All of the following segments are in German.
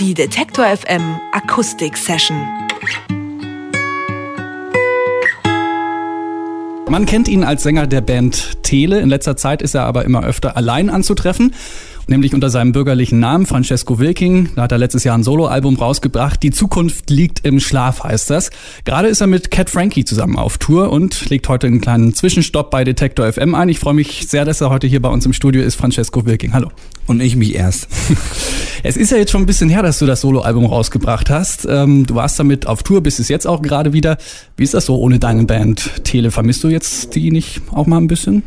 Die Detektor FM Akustik Session. Man kennt ihn als Sänger der Band Tele. In letzter Zeit ist er aber immer öfter allein anzutreffen nämlich unter seinem bürgerlichen Namen Francesco Wilking. Da hat er letztes Jahr ein Soloalbum rausgebracht. Die Zukunft liegt im Schlaf, heißt das. Gerade ist er mit Cat Frankie zusammen auf Tour und legt heute einen kleinen Zwischenstopp bei Detektor FM ein. Ich freue mich sehr, dass er heute hier bei uns im Studio ist, Francesco Wilking. Hallo. Und ich mich erst. Es ist ja jetzt schon ein bisschen her, dass du das Soloalbum rausgebracht hast. Ähm, du warst damit auf Tour, bist es jetzt auch gerade wieder. Wie ist das so ohne deine Band Tele? Vermisst du jetzt die nicht auch mal ein bisschen?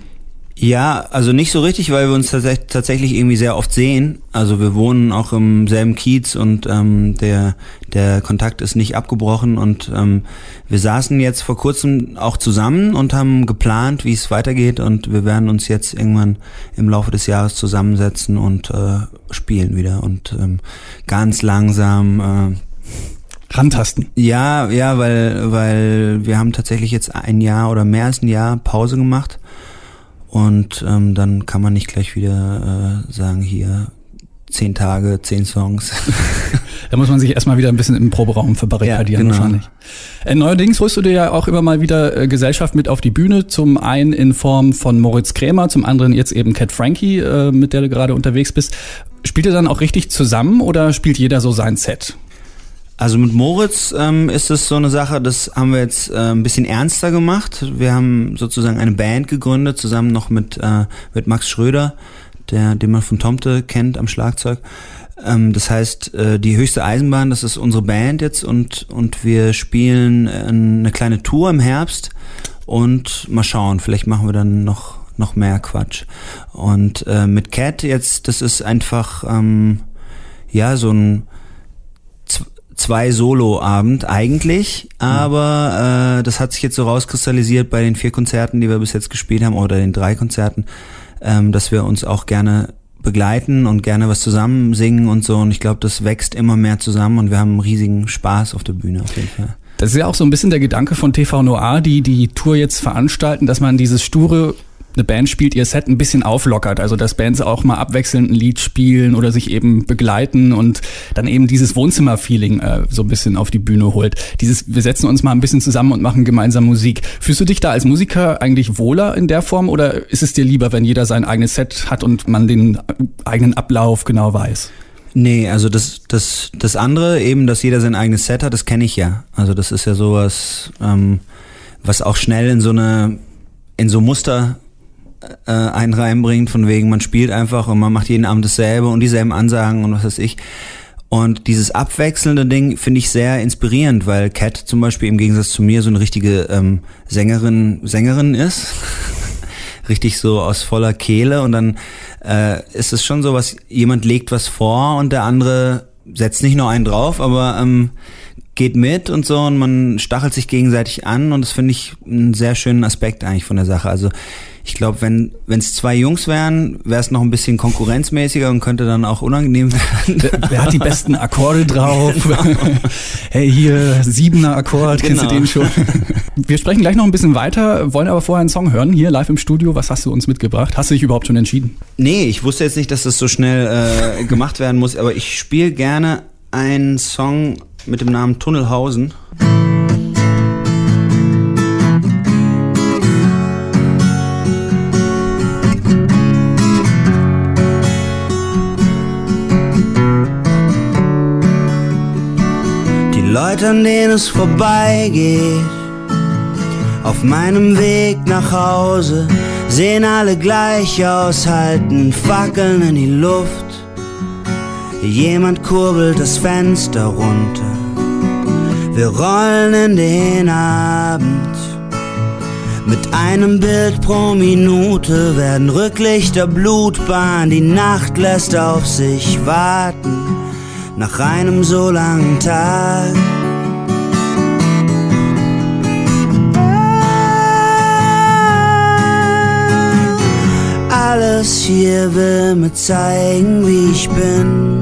Ja, also nicht so richtig, weil wir uns tatsächlich irgendwie sehr oft sehen. Also wir wohnen auch im selben Kiez und ähm, der, der Kontakt ist nicht abgebrochen und ähm, wir saßen jetzt vor kurzem auch zusammen und haben geplant, wie es weitergeht und wir werden uns jetzt irgendwann im Laufe des Jahres zusammensetzen und äh, spielen wieder und ähm, ganz langsam äh, rantasten. Ja, ja, weil, weil wir haben tatsächlich jetzt ein Jahr oder mehr als ein Jahr Pause gemacht und ähm, dann kann man nicht gleich wieder äh, sagen, hier zehn Tage, zehn Songs. da muss man sich erstmal wieder ein bisschen im Proberaum verbarrikadieren ja, genau. wahrscheinlich. Äh, neuerdings holst du dir ja auch immer mal wieder äh, Gesellschaft mit auf die Bühne. Zum einen in Form von Moritz Krämer, zum anderen jetzt eben Cat Frankie, äh, mit der du gerade unterwegs bist. Spielt ihr dann auch richtig zusammen oder spielt jeder so sein Set? Also mit Moritz ähm, ist es so eine Sache, das haben wir jetzt äh, ein bisschen ernster gemacht. Wir haben sozusagen eine Band gegründet, zusammen noch mit, äh, mit Max Schröder, der, den man von Tomte kennt am Schlagzeug. Ähm, das heißt, äh, die höchste Eisenbahn, das ist unsere Band jetzt und, und wir spielen eine kleine Tour im Herbst und mal schauen, vielleicht machen wir dann noch, noch mehr Quatsch. Und äh, mit Cat jetzt, das ist einfach, ähm, ja, so ein zwei Solo-Abend eigentlich, aber äh, das hat sich jetzt so rauskristallisiert bei den vier Konzerten, die wir bis jetzt gespielt haben oder den drei Konzerten, ähm, dass wir uns auch gerne begleiten und gerne was zusammen singen und so und ich glaube, das wächst immer mehr zusammen und wir haben einen riesigen Spaß auf der Bühne auf jeden Fall. Das ist ja auch so ein bisschen der Gedanke von TV Noir, die die Tour jetzt veranstalten, dass man dieses sture eine Band spielt, ihr Set ein bisschen auflockert. Also dass Bands auch mal abwechselnd ein Lied spielen oder sich eben begleiten und dann eben dieses Wohnzimmer-Feeling äh, so ein bisschen auf die Bühne holt. Dieses, wir setzen uns mal ein bisschen zusammen und machen gemeinsam Musik. Fühlst du dich da als Musiker eigentlich wohler in der Form oder ist es dir lieber, wenn jeder sein eigenes Set hat und man den eigenen Ablauf genau weiß? Nee, also das, das, das andere, eben, dass jeder sein eigenes Set hat, das kenne ich ja. Also das ist ja sowas, ähm, was auch schnell in so eine, in so Muster äh, einen reinbringt, von wegen, man spielt einfach und man macht jeden Abend dasselbe und dieselben Ansagen und was weiß ich. Und dieses abwechselnde Ding finde ich sehr inspirierend, weil Cat zum Beispiel im Gegensatz zu mir so eine richtige ähm, Sängerin, Sängerin ist. Richtig so aus voller Kehle und dann äh, ist es schon so was, jemand legt was vor und der andere setzt nicht nur einen drauf, aber ähm, geht mit und so und man stachelt sich gegenseitig an und das finde ich einen sehr schönen Aspekt eigentlich von der Sache. Also ich glaube, wenn es zwei Jungs wären, wäre es noch ein bisschen konkurrenzmäßiger und könnte dann auch unangenehm werden. Wer, wer hat die besten Akkorde drauf? Genau. hey, hier siebener Akkord, genau. kennst du genau. den schon? Wir sprechen gleich noch ein bisschen weiter, wollen aber vorher einen Song hören, hier live im Studio. Was hast du uns mitgebracht? Hast du dich überhaupt schon entschieden? Nee, ich wusste jetzt nicht, dass das so schnell äh, gemacht werden muss, aber ich spiele gerne einen Song mit dem Namen Tunnelhausen. An denen es vorbeigeht. Auf meinem Weg nach Hause sehen alle gleich aus, halten Fackeln in die Luft. Jemand kurbelt das Fenster runter. Wir rollen in den Abend. Mit einem Bild pro Minute werden Rücklichter Blutbahn. Die Nacht lässt auf sich warten nach einem so langen Tag. Alles hier will mir zeigen, wie ich bin.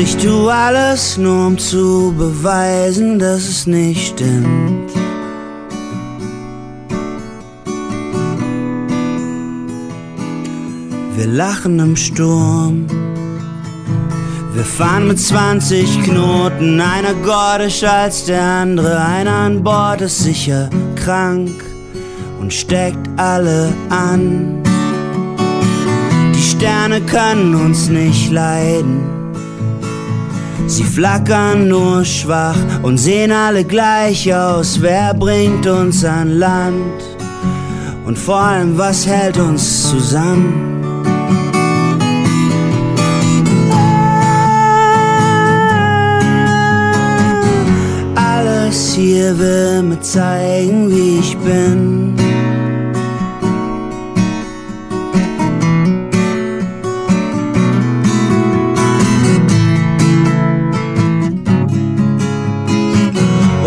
ich tu alles nur um zu beweisen, dass es nicht stimmt. Wir lachen im Sturm. Wir fahren mit 20 Knoten, einer gordischer als der andere, einer an Bord ist sicher krank und steckt alle an. Die Sterne können uns nicht leiden. Sie flackern nur schwach und sehen alle gleich aus. Wer bringt uns an Land? Und vor allem, was hält uns zusammen? Hier will mir zeigen, wie ich bin.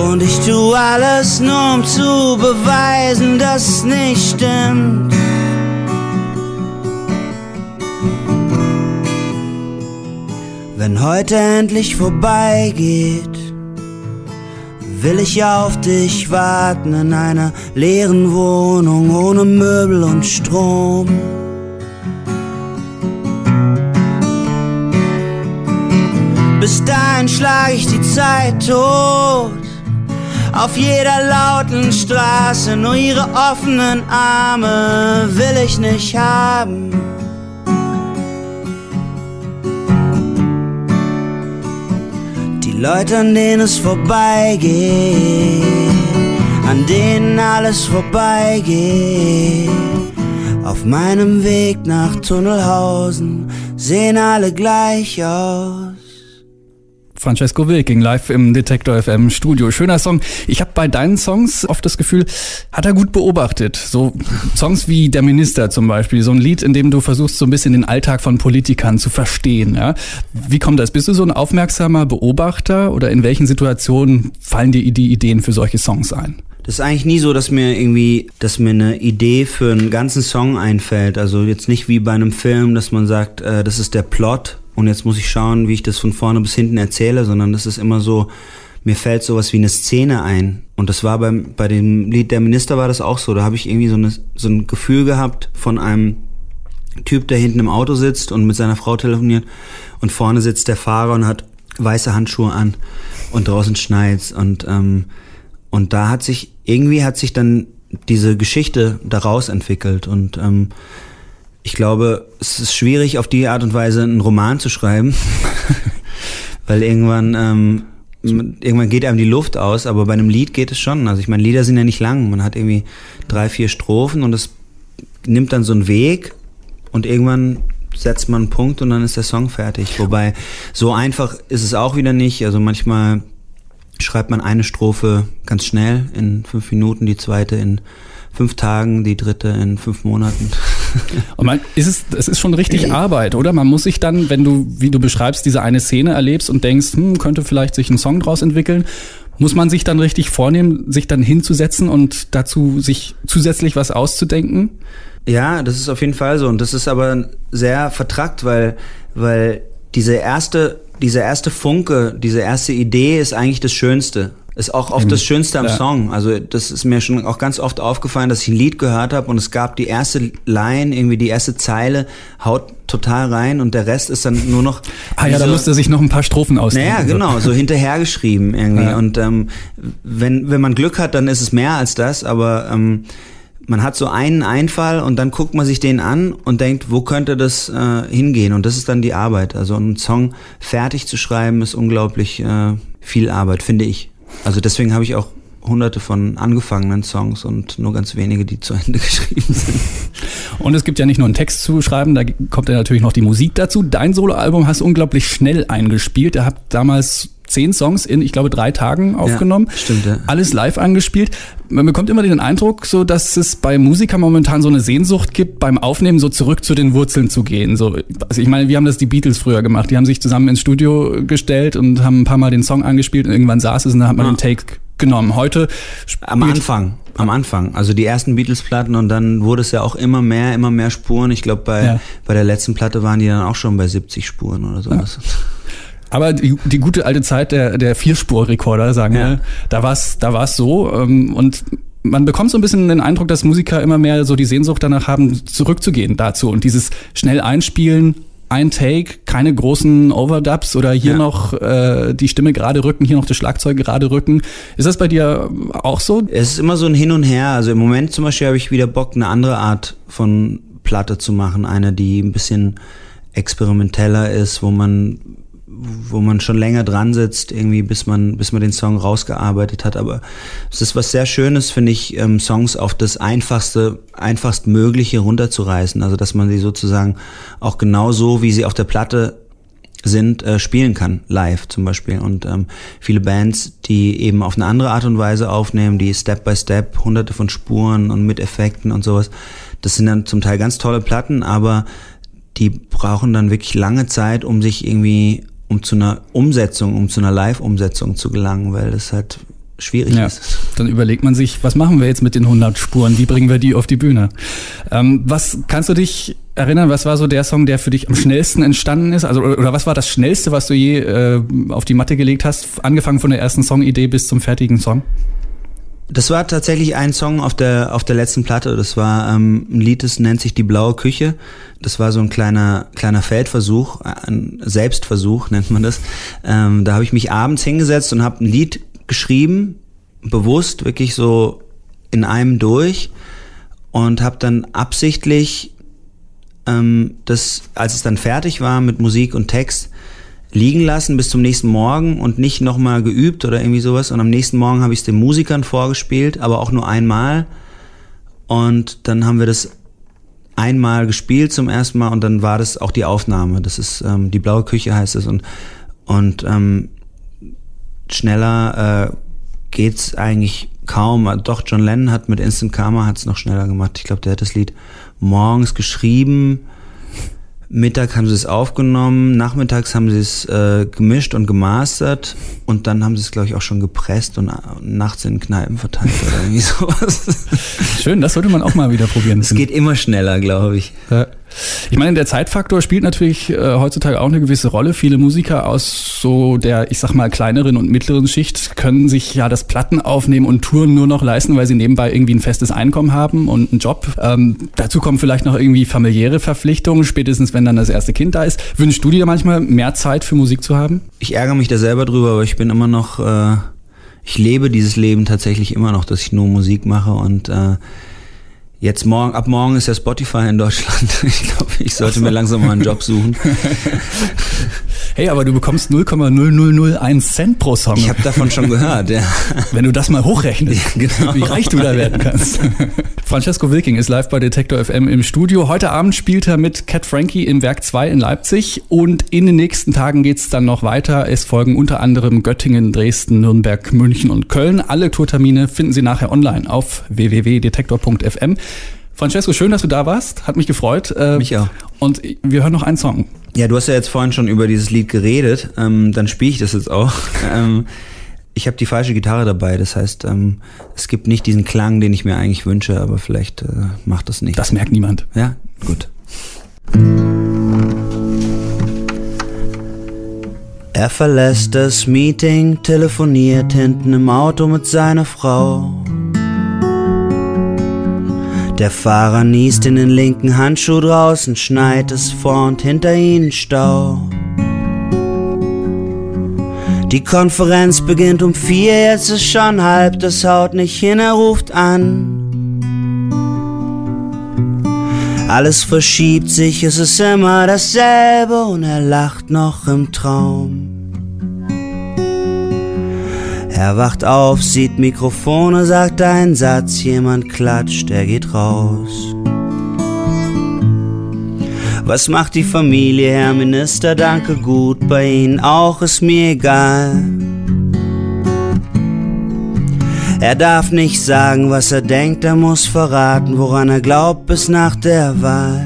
Und ich tu alles nur um zu beweisen, dass es nicht stimmt. Wenn heute endlich vorbeigeht, will ich auf dich warten in einer leeren Wohnung ohne Möbel und Strom. Bis dahin schlag ich die Zeit tot. Auf jeder lauten Straße, nur ihre offenen Arme will ich nicht haben. Leute, an denen es vorbeigeht, an denen alles vorbeigeht. Auf meinem Weg nach Tunnelhausen sehen alle gleich aus. Francesco Wilking live im Detektor FM Studio. Schöner Song. Ich habe bei deinen Songs oft das Gefühl, hat er gut beobachtet. So Songs wie Der Minister zum Beispiel, so ein Lied, in dem du versuchst, so ein bisschen den Alltag von Politikern zu verstehen. Ja? Wie kommt das? Bist du so ein aufmerksamer Beobachter oder in welchen Situationen fallen dir die Ideen für solche Songs ein? Das ist eigentlich nie so, dass mir irgendwie, dass mir eine Idee für einen ganzen Song einfällt. Also jetzt nicht wie bei einem Film, dass man sagt, äh, das ist der Plot und jetzt muss ich schauen, wie ich das von vorne bis hinten erzähle, sondern das ist immer so, mir fällt sowas wie eine Szene ein. Und das war beim, bei dem Lied Der Minister war das auch so. Da habe ich irgendwie so, eine, so ein Gefühl gehabt von einem Typ, der hinten im Auto sitzt und mit seiner Frau telefoniert und vorne sitzt der Fahrer und hat weiße Handschuhe an und draußen schneit's und ähm, und da hat sich irgendwie hat sich dann diese Geschichte daraus entwickelt und ähm, ich glaube, es ist schwierig, auf die Art und Weise einen Roman zu schreiben, weil irgendwann, ähm, irgendwann geht einem die Luft aus, aber bei einem Lied geht es schon. Also ich meine, Lieder sind ja nicht lang. Man hat irgendwie drei, vier Strophen und es nimmt dann so einen Weg und irgendwann setzt man einen Punkt und dann ist der Song fertig. Wobei, so einfach ist es auch wieder nicht. Also manchmal schreibt man eine Strophe ganz schnell in fünf Minuten, die zweite in fünf Tagen, die dritte in fünf Monaten. Und man, ist es, es ist schon richtig Arbeit, oder? Man muss sich dann, wenn du, wie du beschreibst, diese eine Szene erlebst und denkst, hm, könnte vielleicht sich ein Song draus entwickeln, muss man sich dann richtig vornehmen, sich dann hinzusetzen und dazu sich zusätzlich was auszudenken? Ja, das ist auf jeden Fall so. Und das ist aber sehr vertrackt, weil, weil diese erste, dieser erste Funke, diese erste Idee ist eigentlich das Schönste. Ist auch oft das Schönste am ja. Song. Also das ist mir schon auch ganz oft aufgefallen, dass ich ein Lied gehört habe und es gab die erste Line, irgendwie die erste Zeile, haut total rein und der Rest ist dann nur noch. Ah ja, so, da musste sich noch ein paar Strophen ausdenken. Naja, genau, so hinterhergeschrieben irgendwie. Ja. Und ähm, wenn, wenn man Glück hat, dann ist es mehr als das, aber ähm, man hat so einen Einfall und dann guckt man sich den an und denkt, wo könnte das äh, hingehen? Und das ist dann die Arbeit. Also einen Song fertig zu schreiben, ist unglaublich äh, viel Arbeit, finde ich. Also deswegen habe ich auch hunderte von angefangenen Songs und nur ganz wenige, die zu Ende geschrieben sind. Und es gibt ja nicht nur einen Text zu schreiben, da kommt ja natürlich noch die Musik dazu. Dein Soloalbum hast du unglaublich schnell eingespielt. Ihr habt damals zehn Songs in, ich glaube, drei Tagen aufgenommen. Ja, stimmt, ja. Alles live angespielt. Man bekommt immer den Eindruck, so dass es bei Musikern momentan so eine Sehnsucht gibt, beim Aufnehmen so zurück zu den Wurzeln zu gehen. So, also ich meine, wir haben das die Beatles früher gemacht. Die haben sich zusammen ins Studio gestellt und haben ein paar Mal den Song angespielt und irgendwann saß es und dann hat man ja. den Take genommen. Heute am Anfang, am Anfang, also die ersten Beatles-Platten und dann wurde es ja auch immer mehr, immer mehr Spuren. Ich glaube, bei, ja. bei der letzten Platte waren die dann auch schon bei 70 Spuren oder sowas. Ja. Aber die, die gute alte Zeit der, der Vierspur-Rekorder, sagen ja. wir, da war es da war's so. Ähm, und man bekommt so ein bisschen den Eindruck, dass Musiker immer mehr so die Sehnsucht danach haben, zurückzugehen dazu und dieses schnell einspielen, ein Take, keine großen Overdubs oder hier ja. noch äh, die Stimme gerade rücken, hier noch das Schlagzeug gerade rücken. Ist das bei dir auch so? Es ist immer so ein Hin und Her. Also im Moment zum Beispiel habe ich wieder Bock, eine andere Art von Platte zu machen. Eine, die ein bisschen experimenteller ist, wo man wo man schon länger dran sitzt, irgendwie bis man, bis man den Song rausgearbeitet hat. Aber es ist was sehr Schönes, finde ich, ähm, Songs auf das einfachste, einfachst Mögliche runterzureißen. Also dass man sie sozusagen auch genau so, wie sie auf der Platte sind, äh, spielen kann, live zum Beispiel. Und ähm, viele Bands, die eben auf eine andere Art und Weise aufnehmen, die Step by Step, hunderte von Spuren und mit Effekten und sowas, das sind dann zum Teil ganz tolle Platten, aber die brauchen dann wirklich lange Zeit, um sich irgendwie um zu einer Umsetzung, um zu einer Live-Umsetzung zu gelangen, weil das halt schwierig ja, ist. Dann überlegt man sich, was machen wir jetzt mit den 100 Spuren? Wie bringen wir die auf die Bühne? Ähm, was kannst du dich erinnern? Was war so der Song, der für dich am schnellsten entstanden ist? Also oder was war das schnellste, was du je äh, auf die Matte gelegt hast, angefangen von der ersten Songidee bis zum fertigen Song? Das war tatsächlich ein Song auf der auf der letzten Platte. Das war ähm, ein Lied, das nennt sich die blaue Küche. Das war so ein kleiner kleiner Feldversuch, ein Selbstversuch nennt man das. Ähm, da habe ich mich abends hingesetzt und habe ein Lied geschrieben, bewusst wirklich so in einem durch und habe dann absichtlich ähm, das, als es dann fertig war mit Musik und Text, liegen lassen bis zum nächsten Morgen und nicht nochmal geübt oder irgendwie sowas. Und am nächsten Morgen habe ich es den Musikern vorgespielt, aber auch nur einmal. Und dann haben wir das einmal gespielt zum ersten Mal und dann war das auch die Aufnahme. Das ist ähm, die blaue Küche heißt es und und ähm, schneller äh, geht's eigentlich kaum. Doch John Lennon hat mit Instant Karma hat's noch schneller gemacht. Ich glaube, der hat das Lied morgens geschrieben Mittag haben sie es aufgenommen, nachmittags haben sie es äh, gemischt und gemastert und dann haben sie es, glaube ich, auch schon gepresst und äh, nachts in Kneipen verteilt oder irgendwie sowas. Schön, das sollte man auch mal wieder probieren. Es geht immer schneller, glaube ich. Ja. Ich meine, der Zeitfaktor spielt natürlich äh, heutzutage auch eine gewisse Rolle. Viele Musiker aus so der, ich sag mal, kleineren und mittleren Schicht können sich ja das Platten aufnehmen und Touren nur noch leisten, weil sie nebenbei irgendwie ein festes Einkommen haben und einen Job. Ähm, dazu kommen vielleicht noch irgendwie familiäre Verpflichtungen, spätestens wenn dann das erste Kind da ist. Wünschst du dir manchmal mehr Zeit für Musik zu haben? Ich ärgere mich da selber drüber, aber ich bin immer noch, äh, ich lebe dieses Leben tatsächlich immer noch, dass ich nur Musik mache und äh, Jetzt morgen, ab morgen ist ja Spotify in Deutschland. Ich glaube, ich sollte so. mir langsam mal einen Job suchen. Hey, aber du bekommst 0,0001 Cent pro Song. Ich habe davon schon gehört, ja. Wenn du das mal hochrechnest, ja, genau. wie reich du da werden kannst. Francesco Wilking ist live bei Detektor FM im Studio. Heute Abend spielt er mit Cat Frankie im Werk 2 in Leipzig und in den nächsten Tagen geht's dann noch weiter. Es folgen unter anderem Göttingen, Dresden, Nürnberg, München und Köln. Alle Tourtermine finden Sie nachher online auf www.detektor.fm. Francesco, schön, dass du da warst. Hat mich gefreut. Äh, mich auch. Und wir hören noch einen Song. Ja, du hast ja jetzt vorhin schon über dieses Lied geredet. Ähm, dann spiele ich das jetzt auch. ähm, ich habe die falsche Gitarre dabei. Das heißt, ähm, es gibt nicht diesen Klang, den ich mir eigentlich wünsche, aber vielleicht äh, macht das nicht. Das merkt niemand. Ja, gut. Er verlässt das Meeting, telefoniert hinten im Auto mit seiner Frau. Der Fahrer niest in den linken Handschuh draußen, schneit es vor und hinter ihnen Stau. Die Konferenz beginnt um vier, jetzt ist schon halb, das haut nicht hin, er ruft an. Alles verschiebt sich, es ist immer dasselbe und er lacht noch im Traum. Er wacht auf, sieht Mikrofone, sagt einen Satz, jemand klatscht, er geht raus. Was macht die Familie, Herr Minister? Danke gut, bei Ihnen auch ist mir egal. Er darf nicht sagen, was er denkt, er muss verraten, woran er glaubt bis nach der Wahl.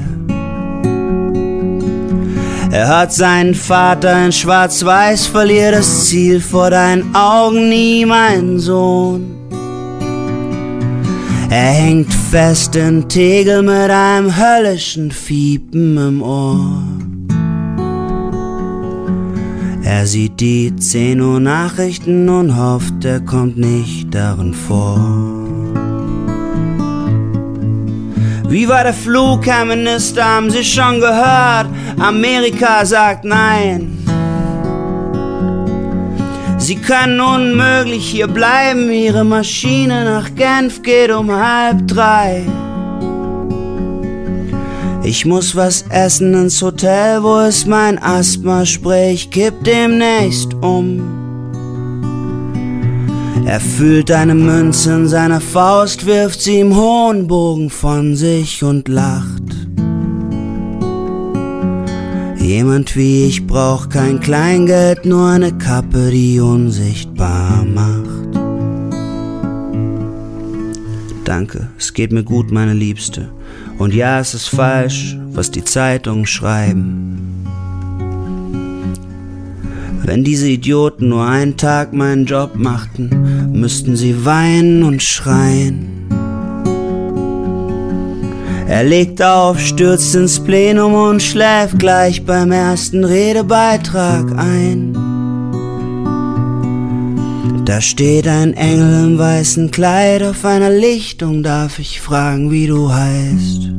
Er hat seinen Vater in Schwarz-Weiß, verlier das Ziel vor deinen Augen nie, mein Sohn. Er hängt fest in Tegel mit einem höllischen Fiepen im Ohr. Er sieht die 10 Uhr Nachrichten und hofft, er kommt nicht darin vor. Wie war der Flug, Herr Minister, haben Sie schon gehört? Amerika sagt nein. Sie können unmöglich hier bleiben, Ihre Maschine nach Genf geht um halb drei. Ich muss was essen ins Hotel, wo es mein Asthma spricht, kipp demnächst um. Er fühlt eine Münze in seiner Faust, wirft sie im hohen Bogen von sich und lacht. Jemand wie ich braucht kein Kleingeld, nur eine Kappe, die unsichtbar macht. Danke, es geht mir gut, meine Liebste. Und ja, es ist falsch, was die Zeitungen schreiben. Wenn diese Idioten nur einen Tag meinen Job machten, müssten sie weinen und schreien. Er legt auf, stürzt ins Plenum und schläft gleich beim ersten Redebeitrag ein. Da steht ein Engel im weißen Kleid auf einer Lichtung, darf ich fragen, wie du heißt.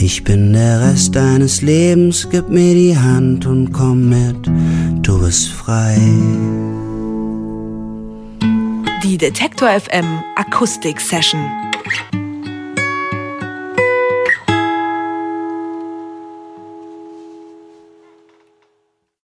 Ich bin der Rest deines Lebens, gib mir die Hand und komm mit, du bist frei. Die Detektor FM Akustik Session.